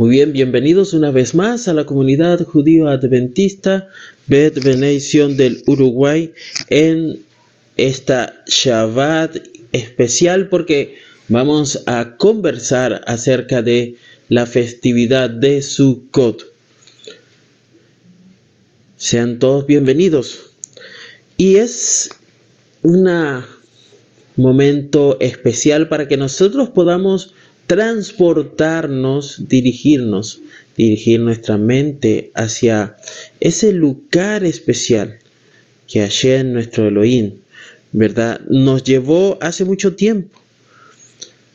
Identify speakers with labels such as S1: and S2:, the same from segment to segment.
S1: Muy bien, bienvenidos una vez más a la comunidad judío adventista Bet Benedición del Uruguay en esta Shabbat especial porque vamos a conversar acerca de la festividad de Sukkot. Sean todos bienvenidos. Y es un momento especial para que nosotros podamos transportarnos, dirigirnos, dirigir nuestra mente hacia ese lugar especial que en nuestro Elohim, ¿verdad? Nos llevó hace mucho tiempo.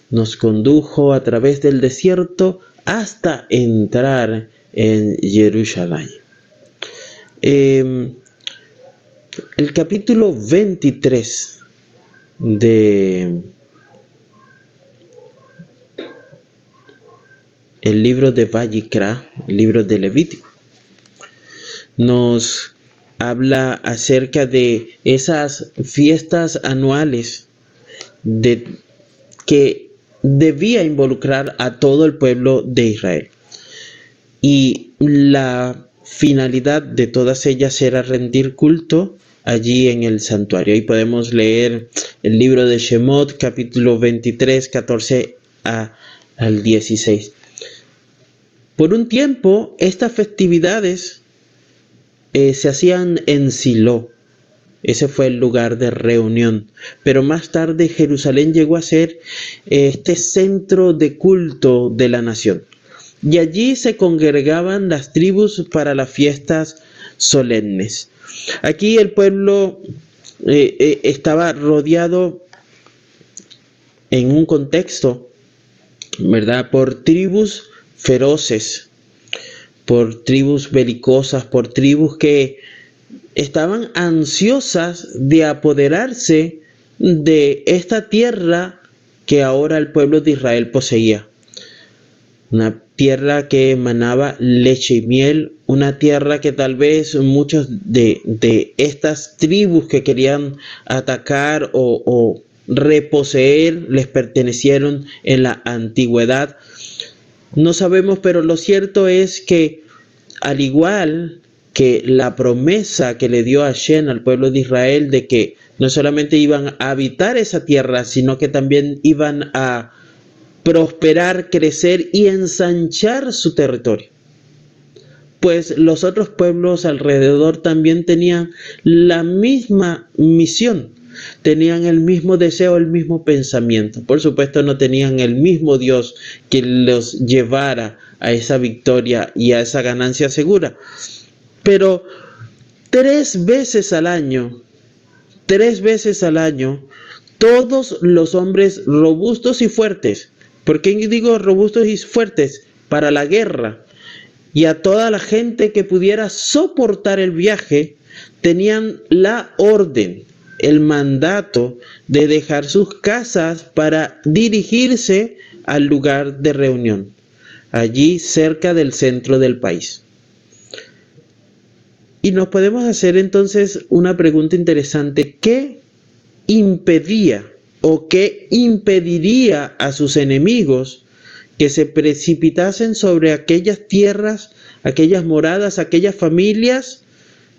S1: Nos condujo a través del desierto hasta entrar en Jerusalén. Em, el capítulo 23 de el libro de Vallicra, el libro de Levítico. Nos habla acerca de esas fiestas anuales de, que debía involucrar a todo el pueblo de Israel. Y la finalidad de todas ellas era rendir culto allí en el santuario. Y podemos leer el libro de Shemot, capítulo 23, 14 al 16. Por un tiempo, estas festividades eh, se hacían en Silo. Ese fue el lugar de reunión. Pero más tarde Jerusalén llegó a ser eh, este centro de culto de la nación. Y allí se congregaban las tribus para las fiestas solemnes. Aquí el pueblo eh, estaba rodeado en un contexto, ¿verdad? Por tribus feroces, por tribus belicosas, por tribus que estaban ansiosas de apoderarse de esta tierra que ahora el pueblo de Israel poseía. Una tierra que emanaba leche y miel, una tierra que tal vez muchos de, de estas tribus que querían atacar o, o reposeer les pertenecieron en la antigüedad. No sabemos, pero lo cierto es que al igual que la promesa que le dio a Shen al pueblo de Israel de que no solamente iban a habitar esa tierra, sino que también iban a prosperar, crecer y ensanchar su territorio. Pues los otros pueblos alrededor también tenían la misma misión tenían el mismo deseo, el mismo pensamiento. Por supuesto no tenían el mismo Dios que los llevara a esa victoria y a esa ganancia segura. Pero tres veces al año, tres veces al año, todos los hombres robustos y fuertes, ¿por qué digo robustos y fuertes? Para la guerra, y a toda la gente que pudiera soportar el viaje, tenían la orden el mandato de dejar sus casas para dirigirse al lugar de reunión, allí cerca del centro del país. Y nos podemos hacer entonces una pregunta interesante. ¿Qué impedía o qué impediría a sus enemigos que se precipitasen sobre aquellas tierras, aquellas moradas, aquellas familias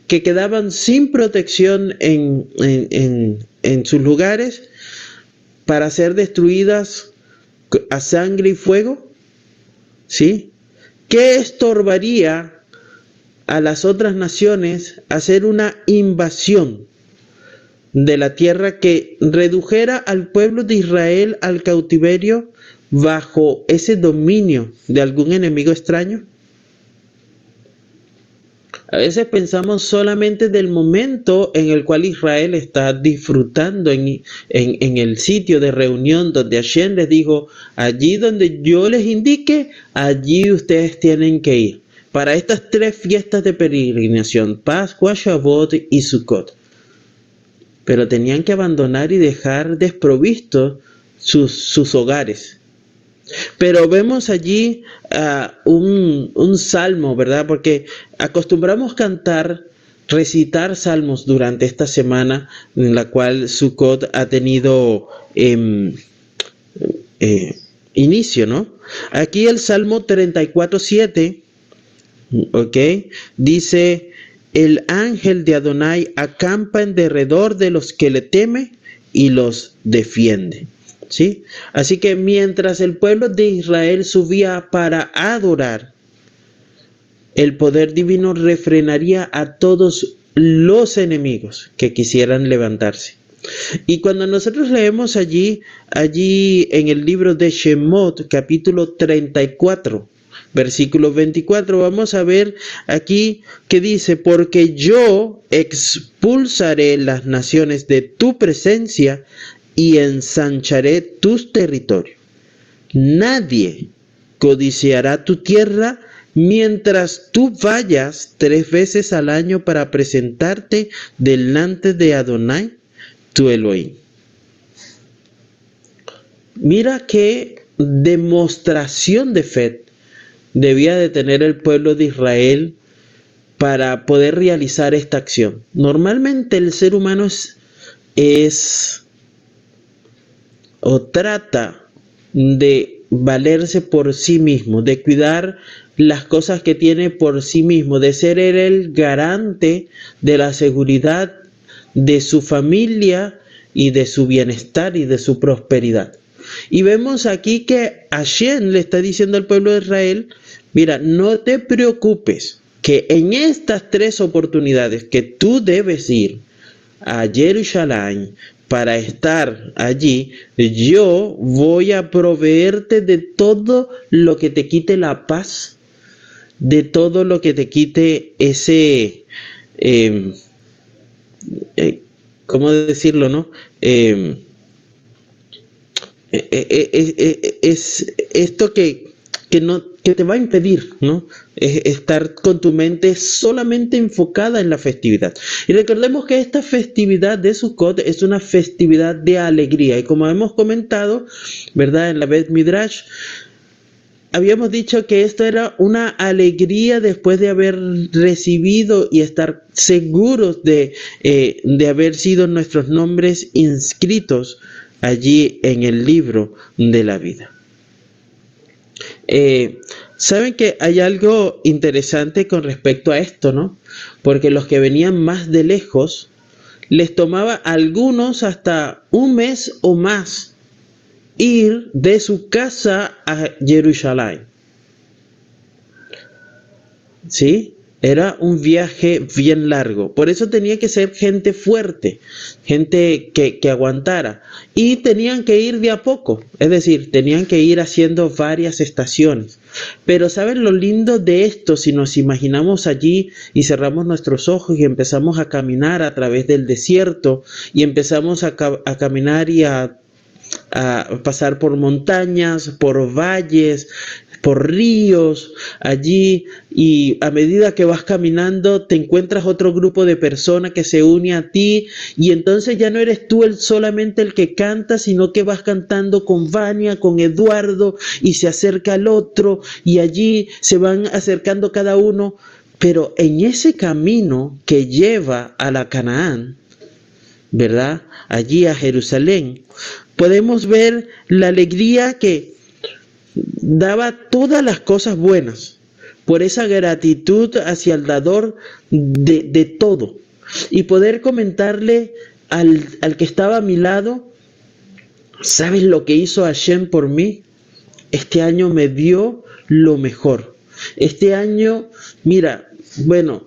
S1: que quedaban sin protección en, sus lugares para ser destruidas a sangre y fuego? ¿Sí? ¿Qué estorbaría a las otras naciones hacer una invasión de la tierra que redujera al pueblo de Israel al cautiverio bajo ese dominio de algún enemigo extraño? A veces pensamos solamente del momento en el cual Israel está disfrutando en, el sitio de reunión donde Hashem les dijo, allí donde yo les indique, allí ustedes tienen que ir. Para estas tres fiestas de peregrinación, Pascua, Shavuot y Sukkot. Pero tenían que abandonar y dejar desprovistos sus, sus hogares pero vemos allí ah, un, salmo, ¿verdad? Porque acostumbramos cantar, recitar salmos durante esta semana en la cual Sukkot ha tenido em, eh, inicio, ¿no? Aquí el Salmo 34, 7, ¿ok? Dice, el ángel de Adonai acampa en derredor de los que le teme y los defiende. ¿Sí? Así que mientras el pueblo de Israel subía para adorar, el poder divino refrenaría a todos los enemigos que quisieran levantarse. Y cuando nosotros leemos allí, allí en el libro de Shemot, capítulo 34, versículo 24, vamos a ver aquí que dice, porque yo expulsaré las naciones de tu presencia y ensancharé tus territorios. Nadie codiciará tu tierra mientras tú vayas tres veces al año para presentarte delante de Adonai, tu Elohim. Mira qué demostración de fe debía de tener el pueblo de Israel para poder realizar esta acción. Normalmente el ser humano es, es o trata de valerse por sí mismo, de cuidar las cosas que tiene por sí mismo, de ser el garante de la seguridad de su familia y de su bienestar y de su prosperidad. Y vemos aquí que Hashem le está diciendo al pueblo de Israel, mira, no te preocupes, que en estas tres oportunidades que tú debes ir a Jerusalén para estar allí, yo voy a proveerte de todo lo que te quite la paz de todo lo que te quite ese, em, eh, ¿cómo decirlo, no? Em, eh, eh, es esto que, que, no, que te va a impedir, ¿no? estar con tu mente solamente enfocada en la festividad. Y recordemos que esta festividad de Sukkot es una festividad de alegría. Y como hemos comentado, ¿verdad? En la Beth Midrash, habíamos dicho que esto era una alegría después de haber recibido y estar seguros de, eh, de haber sido nuestros nombres inscritos allí en el libro de la vida. Eh, Saben que hay algo interesante con respecto a esto, ¿no? Porque los que venían más de lejos les tomaba algunos hasta un mes o más ir de su casa a Jerusalén. ¿Sí? Era un viaje bien largo. Por eso tenía que ser gente fuerte, gente que, que, aguantara. Y tenían que ir de a poco. Es decir, tenían que ir haciendo varias estaciones. Pero ¿saben lo lindo de esto? Si nos imaginamos allí y cerramos nuestros ojos y empezamos a caminar a través del desierto y empezamos a, a caminar y a a pasar por montañas, por valles, por ríos, allí y a medida que vas caminando te encuentras otro grupo de personas que se une a ti y entonces ya no eres tú el, solamente el que canta, sino que vas cantando con Vania, con Eduardo y se acerca el otro y allí se van acercando cada uno, pero en ese camino que lleva a la Canaán, ¿verdad? Allí a Jerusalén, podemos ver la alegría que daba todas las cosas buenas por esa gratitud hacia el dador de, todo y poder comentarle al, al, que estaba a mi lado, ¿sabes lo que hizo Hashem por mí? Este año me dio lo mejor. Este año, mira, bueno,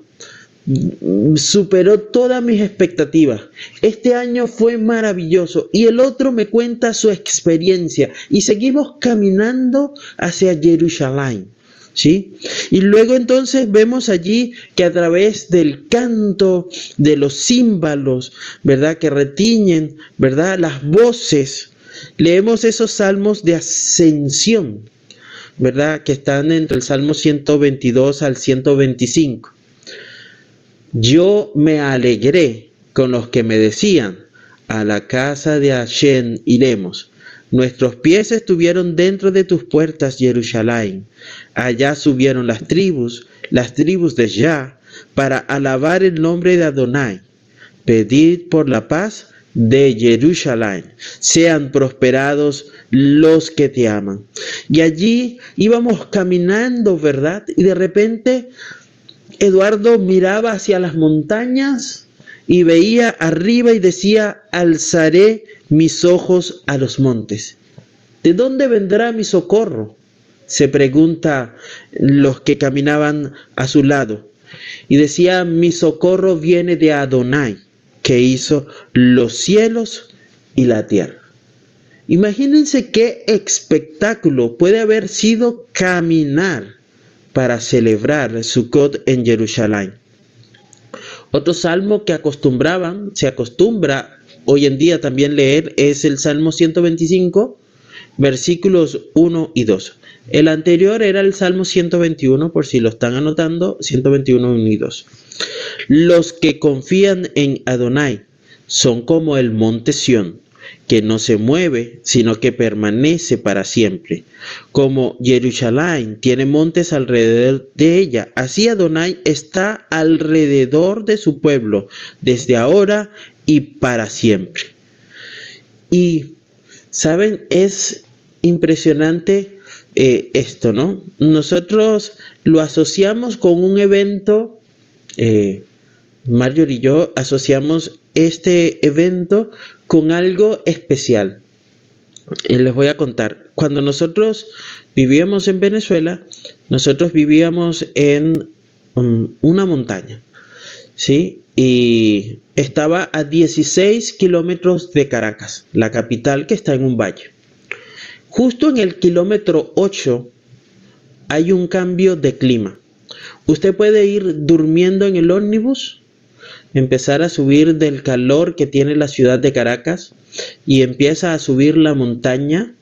S1: superó todas mis expectativas. Este año fue maravilloso y el otro me cuenta su experiencia y seguimos caminando hacia Jerusalén. ¿Sí? Y luego entonces vemos allí que a través del canto de los címbalos, ¿verdad? Que retiñen, ¿verdad? Las voces, leemos esos salmos de ascensión, ¿verdad? Que están entre el Salmo 122 al 125. Yo me alegré con los que me decían, a la casa de Hashem iremos. Nuestros pies estuvieron dentro de tus puertas, Jerusalén. Allá subieron las tribus, las tribus de Yah, para alabar el nombre de Adonai. Pedid por la paz de Jerusalén. Sean prosperados los que te aman. Y allí íbamos caminando, ¿verdad? Y de repente Eduardo miraba hacia las montañas y veía arriba y decía, alzaré mis ojos a los montes. ¿De dónde vendrá mi socorro? se pregunta los que caminaban a su lado. Y decía, mi socorro viene de Adonai, que hizo los cielos y la tierra. Imagínense qué espectáculo puede haber sido caminar para celebrar Sukkot en Jerusalén. Otro salmo que acostumbraban, se acostumbra hoy en día también leer es el Salmo 125, versículos 1 y 2. El anterior era el Salmo 121, por si lo están anotando, 121, 1 y 2. Los que confían en Adonai son como el monte Sión, que no se mueve, sino que permanece para siempre. Como Jerusalén tiene montes alrededor de ella, así Adonai está alrededor de su pueblo, desde ahora y para siempre. Y, ¿saben? Es impresionante eh, esto, ¿no? Nosotros lo asociamos con un evento, eh, y yo asociamos este evento con algo especial. Les voy a contar. Cuando nosotros vivíamos en Venezuela, nosotros vivíamos en um, una montaña, ¿sí? Y estaba a 16 kilómetros de Caracas, la capital que está en un valle. Justo en el kilómetro 8 hay un cambio de clima. Usted puede ir durmiendo en el ómnibus, empezar a subir del calor que tiene la ciudad de Caracas y empieza a subir la montaña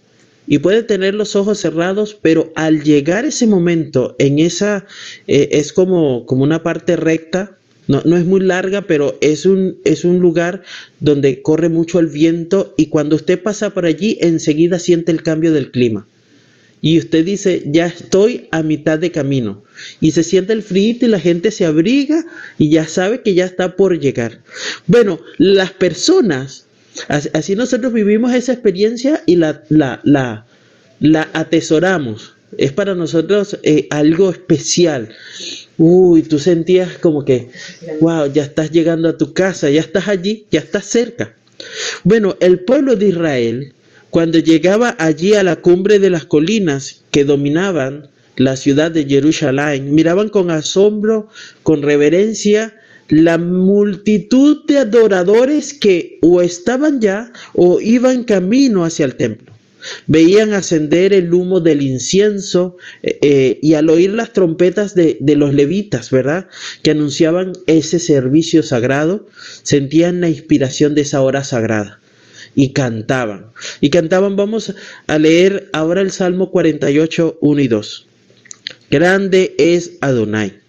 S1: y puede tener los ojos cerrados, pero al llegar ese momento en esa eh, es como, como una parte recta no, es muy larga, pero es un, es un lugar donde corre mucho el viento y cuando usted pasa por allí enseguida siente el cambio del clima. Y usted dice, ya estoy a mitad de camino. Y se siente el frío y la gente se abriga y ya sabe que ya está por llegar. Bueno, las personas, así nosotros vivimos esa experiencia y la, la, la, la atesoramos. Es para nosotros eh, algo especial. Uy, tú sentías como que, wow, ya estás llegando a tu casa, ya estás allí, ya estás cerca. Bueno, el pueblo de Israel, cuando llegaba allí a la cumbre de las colinas que dominaban la ciudad de Jerusalén, miraban con asombro, con reverencia, la multitud de adoradores que o estaban ya o iban camino hacia el templo. Veían ascender el humo del incienso eh, eh, y al oír las trompetas de, de, los levitas, ¿verdad? Que anunciaban ese servicio sagrado, sentían la inspiración de esa hora sagrada y cantaban. Y cantaban, vamos a leer ahora el Salmo 48, 1 y 2. Grande es Adonai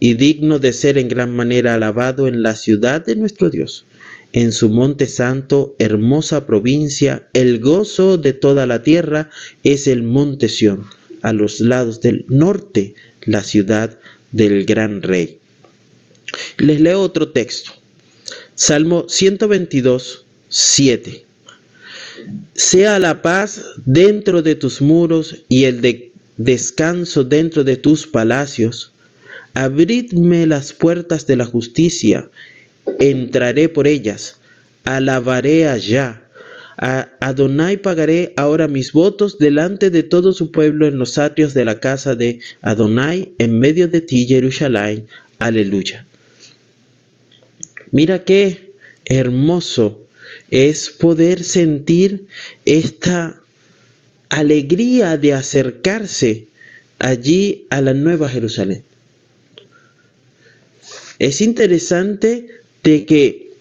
S1: y digno de ser en gran manera alabado en la ciudad de nuestro Dios en su monte santo, hermosa provincia, el gozo de toda la tierra es el monte Sión, a los lados del norte, la ciudad del gran rey. Les leo otro texto. Salmo 122, 7. Sea la paz dentro de tus muros y el de descanso dentro de tus palacios. Abridme las puertas de la justicia entraré por ellas, alabaré allá. A Adonai pagaré ahora mis votos delante de todo su pueblo en los atrios de la casa de Adonai, en medio de ti, Jerusalén. Aleluya. Mira qué hermoso es poder sentir esta alegría de acercarse allí a la nueva Jerusalén. Es interesante de que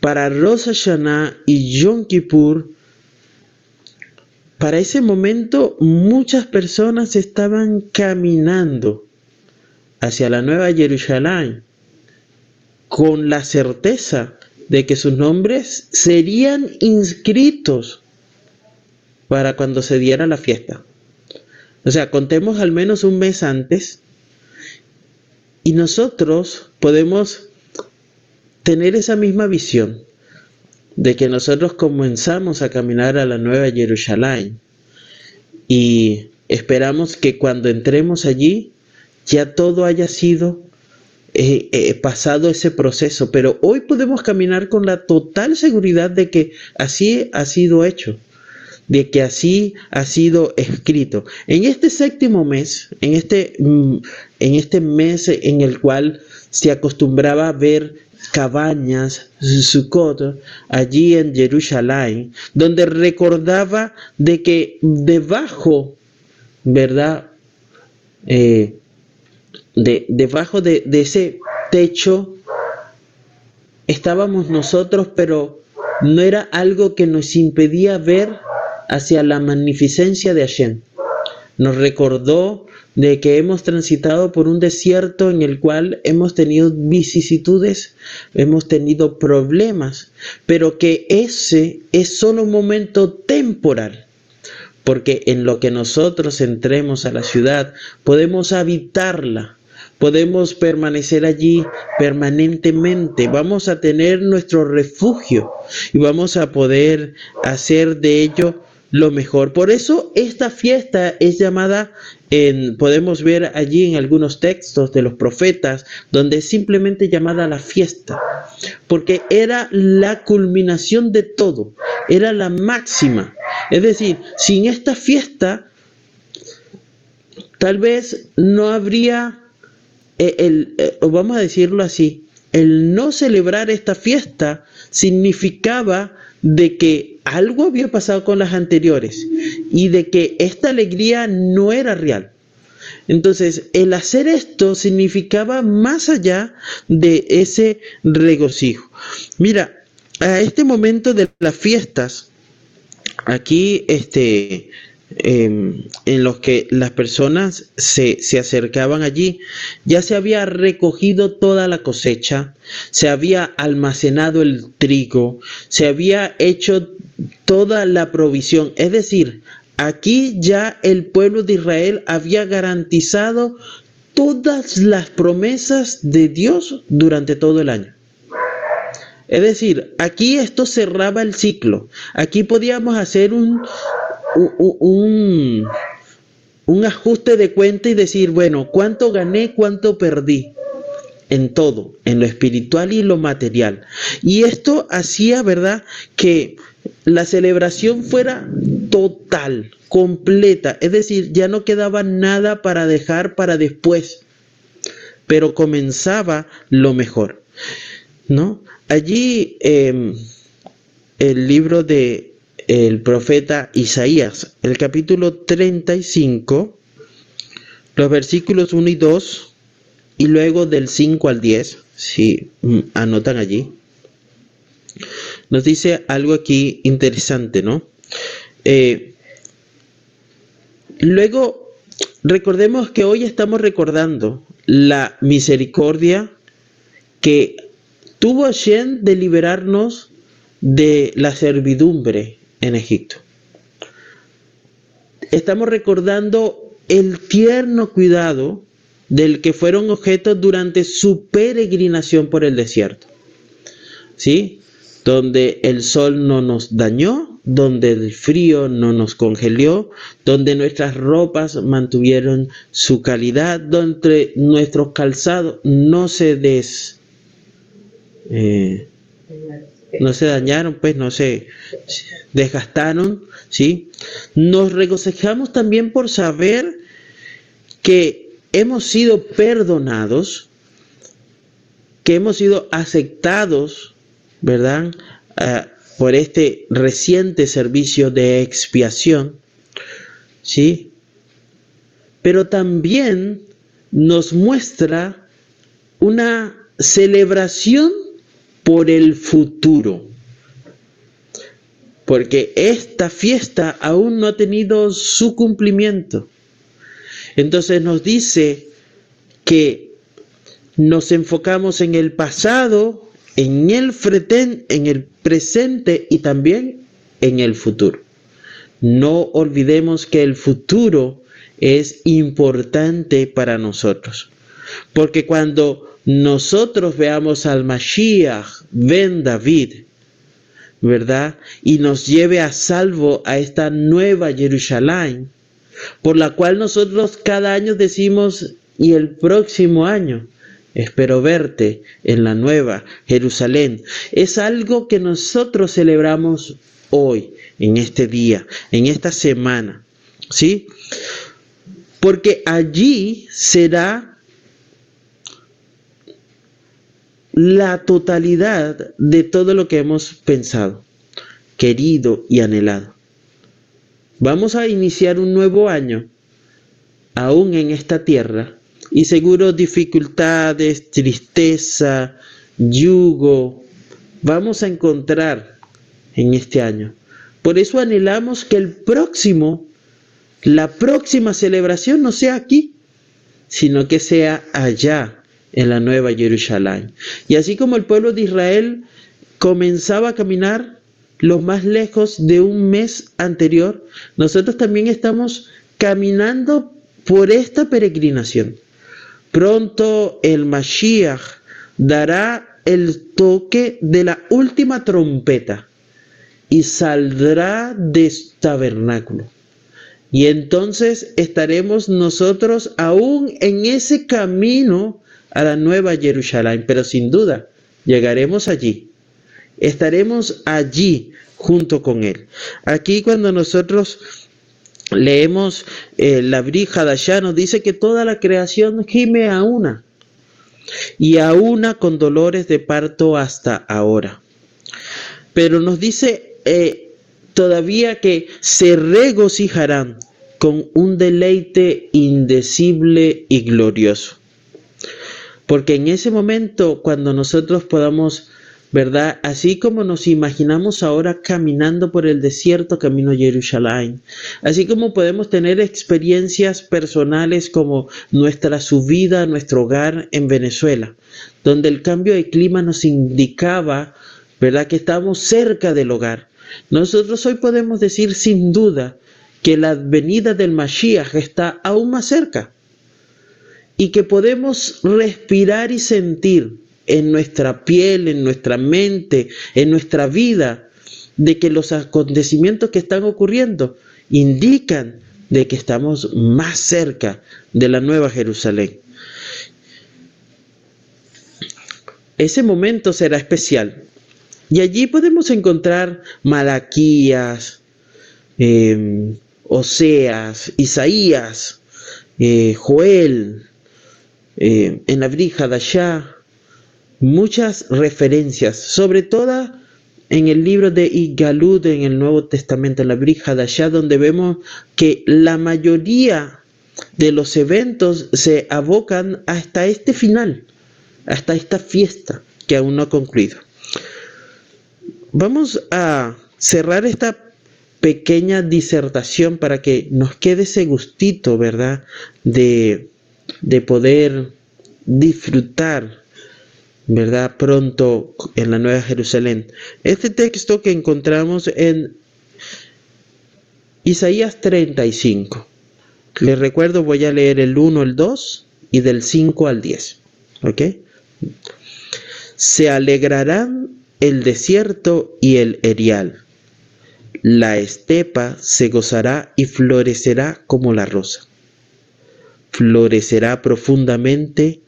S1: para Rosh Hashanah y Yom Kippur, para ese momento muchas personas estaban caminando hacia la nueva Jerusalén con la certeza de que sus nombres serían inscritos para cuando se diera la fiesta. O sea, contemos al menos un mes antes y nosotros podemos tener esa misma visión. de que nosotros comenzamos a caminar a la nueva Jerusalén y esperamos que cuando entremos allí ya todo haya sido eh, eh, pasado ese proceso, pero hoy podemos caminar con la total seguridad de que así ha sido hecho, de que así ha sido escrito. En este séptimo mes, en este, mm, en este mes en el cual se acostumbraba a ver cabañas, Sukkot, allí en Jerusalén, donde recordaba de que debajo, ¿verdad? Eh, de, debajo de, de ese techo estábamos nosotros, pero no era algo que nos impedía ver hacia la magnificencia de Hashem. Nos recordó de que hemos transitado por un desierto en el cual hemos tenido vicisitudes, hemos tenido problemas, pero que ese es solo un momento temporal, porque en lo que nosotros entremos a la ciudad podemos habitarla, podemos permanecer allí permanentemente, vamos a tener nuestro refugio y vamos a poder hacer de ello lo mejor. Por eso esta fiesta es llamada, en, podemos ver allí en algunos textos de los profetas, donde es simplemente llamada la fiesta, porque era la culminación de todo, era la máxima. Es decir, sin esta fiesta, tal vez no habría, eh, el, eh, vamos a decirlo así, el no celebrar esta fiesta significaba de que algo había pasado con las anteriores y de que esta alegría no era real. Entonces, el hacer esto significaba más allá de ese regocijo. Mira, a este momento de las fiestas, aquí este, Em, en los que las personas se, se, acercaban allí, ya se había recogido toda la cosecha, se había almacenado el trigo, se había hecho toda la provisión. Es decir, aquí ya el pueblo de Israel había garantizado todas las promesas de Dios durante todo el año. Es decir, aquí esto cerraba el ciclo. Aquí podíamos hacer un, un, un ajuste de cuenta y decir, bueno, ¿cuánto gané, cuánto perdí? en todo, en lo espiritual y lo material. Y esto hacía, ¿verdad?, que la celebración fuera total, completa, es decir, ya no quedaba nada para dejar para después, pero comenzaba lo mejor, ¿no? Allí em, el libro de el profeta Isaías, el capítulo 35, los versículos 1 y 2, y luego del 5 al 10, si mm, anotan allí, nos dice algo aquí interesante, ¿no? Eh, luego, recordemos que hoy estamos recordando la misericordia que tuvo Hashem de liberarnos de la servidumbre en Egipto. Estamos recordando el tierno cuidado del que fueron objetos durante su peregrinación por el desierto. ¿Sí? Donde el sol no nos dañó, donde el frío no nos congeló, donde nuestras ropas mantuvieron su calidad, donde nuestros calzados no se des, eh, no se dañaron, pues no se desgastaron, ¿sí? Nos regocijamos también por saber que hemos sido perdonados, que hemos sido aceptados, ¿verdad? Ah, por este reciente servicio de expiación, ¿sí? Pero también nos muestra una celebración por el futuro. Porque esta fiesta aún no ha tenido su cumplimiento. Entonces nos dice que nos enfocamos en el pasado, en el, en el presente y también en el futuro. No olvidemos que el futuro es importante para nosotros. Porque cuando nosotros veamos al Mashiach ben David, ¿verdad? Y nos lleve a salvo a esta nueva Jerusalén, por la cual nosotros cada año decimos, y el próximo año, espero verte en la nueva Jerusalén. Es algo que nosotros celebramos hoy, en este día, en esta semana, ¿sí? Porque allí será la totalidad de todo lo que hemos pensado, querido y anhelado. Vamos a iniciar un nuevo año, aún en esta tierra, y seguro dificultades, tristeza, yugo, vamos a encontrar en este año. Por eso anhelamos que el próximo, la próxima celebración no sea aquí, sino que sea allá, en la nueva Jerusalén. Y así como el pueblo de Israel comenzaba a caminar lo más lejos de un mes anterior, nosotros también estamos caminando por esta peregrinación. Pronto el Mashiach dará el toque de la última trompeta y saldrá de tabernáculo. Y entonces estaremos nosotros aún en ese camino a la nueva Jerusalén, pero sin duda llegaremos allí. Estaremos allí junto con Él. Aquí cuando nosotros leemos eh, la brija de allá, nos dice que toda la creación gime a una y a una con dolores de parto hasta ahora. Pero nos dice eh, todavía que se regocijarán con un deleite indecible y glorioso. Porque en ese momento, cuando nosotros podamos, ¿verdad? Así como nos imaginamos ahora caminando por el desierto camino a Jerusalén, así como podemos tener experiencias personales como nuestra subida a nuestro hogar en Venezuela, donde el cambio de clima nos indicaba, ¿verdad? Que estamos cerca del hogar. Nosotros hoy podemos decir sin duda que la venida del Mashiach está aún más cerca y que podemos respirar y sentir en nuestra piel, en nuestra mente, en nuestra vida, de que los acontecimientos que están ocurriendo indican de que estamos más cerca de la nueva Jerusalén. Ese momento será especial. Y allí podemos encontrar Malaquías, em, Oseas, Isaías, eh, Joel, eh, en de allá, muchas referencias, sobre todo en el libro de Igalud en el Nuevo Testamento, en la de allá, donde vemos que la mayoría de los eventos se abocan hasta este final, hasta esta fiesta que aún no ha concluido. Vamos a cerrar esta pequeña disertación para que nos quede ese gustito, ¿verdad? De de poder disfrutar, ¿verdad? Pronto en la Nueva Jerusalén. Este texto que encontramos en Isaías 35. Les recuerdo, voy a leer el 1, el 2 y del 5 al 10. ¿Ok? Se alegrarán el desierto y el erial. La estepa se gozará y florecerá como la rosa florecerá profundamente,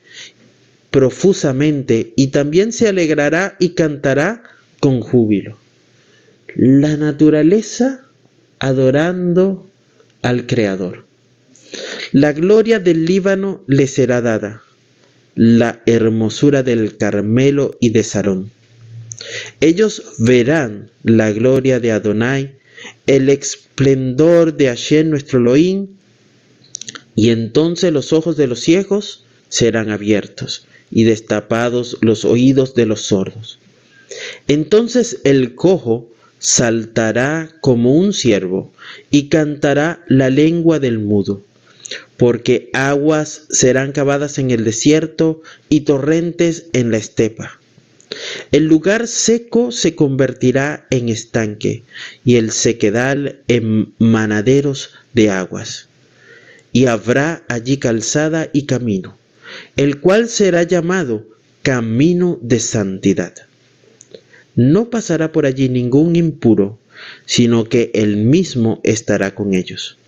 S1: profusamente, y también se alegrará y cantará con júbilo. La naturaleza adorando al Creador. La gloria del Líbano le será dada, la hermosura del Carmelo y de Sarón. Ellos verán la gloria de Adonai, el esplendor de Hashem nuestro Elohim, y entonces los ojos de los ciegos serán abiertos y destapados los oídos de los sordos. Entonces el cojo saltará como un ciervo y cantará la lengua del mudo, porque aguas serán cavadas en el desierto y torrentes en la estepa. El lugar seco se convertirá en estanque y el sequedal en manaderos de aguas y habrá allí calzada y camino, el cual será llamado camino de santidad. no pasará por allí ningún impuro, sino que Él mismo estará con ellos.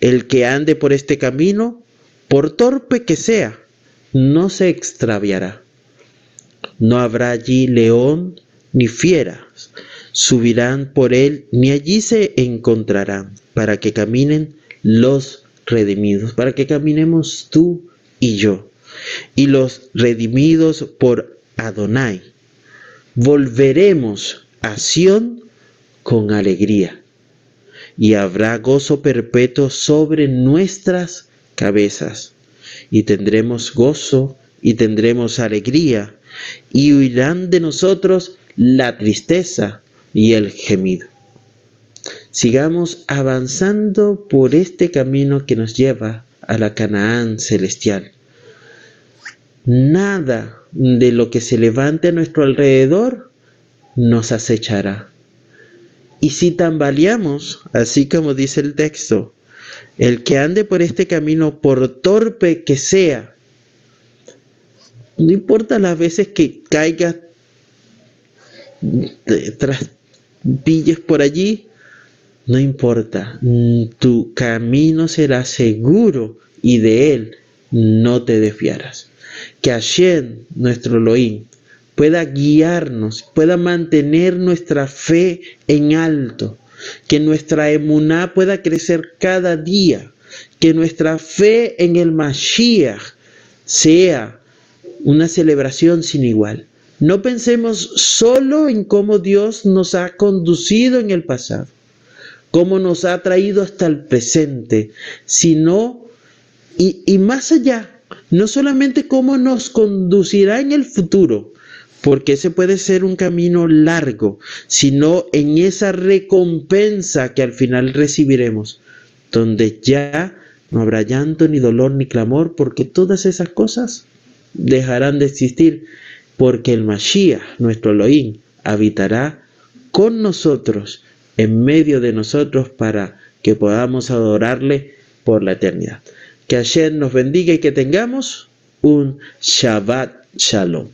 S1: El que ande por este camino, por torpe que sea, no se extraviará. No habrá allí león ni fieras, subirán por él, ni allí se encontrarán, para que caminen los redimidos, para que caminemos tú y yo, y los redimidos por Adonai. Volveremos a Sión con alegría, y habrá gozo perpetuo sobre nuestras cabezas, y tendremos gozo y tendremos alegría, y huirán de nosotros la tristeza y el gemido. Sigamos avanzando por este camino que nos lleva a la Canaán celestial. Nada de lo que se levante a nuestro alrededor nos acechará. Y si tambaleamos, así como dice el texto, el que ande por este camino, por torpe que sea, no importa las veces que caiga tras pilles por allí, no importa, tu camino será seguro y de él no te desviarás. Que Hashem, nuestro Elohim, pueda guiarnos, pueda mantener nuestra fe en alto, que nuestra emuná pueda crecer cada día, que nuestra fe en el Mashiach sea una celebración sin igual. No pensemos solo en cómo Dios nos ha conducido en el pasado, cómo nos ha traído hasta el presente, sino, y, y más allá, no solamente cómo nos conducirá en el futuro, porque ese puede ser un camino largo, sino en esa recompensa que al final recibiremos, donde ya no habrá llanto, ni dolor, ni clamor, porque todas esas cosas dejarán de existir porque el Mashiach, nuestro Elohim, habitará con nosotros, en medio de nosotros, para que podamos adorarle por la eternidad. Que ayer nos bendiga y que tengamos un Shabbat Shalom.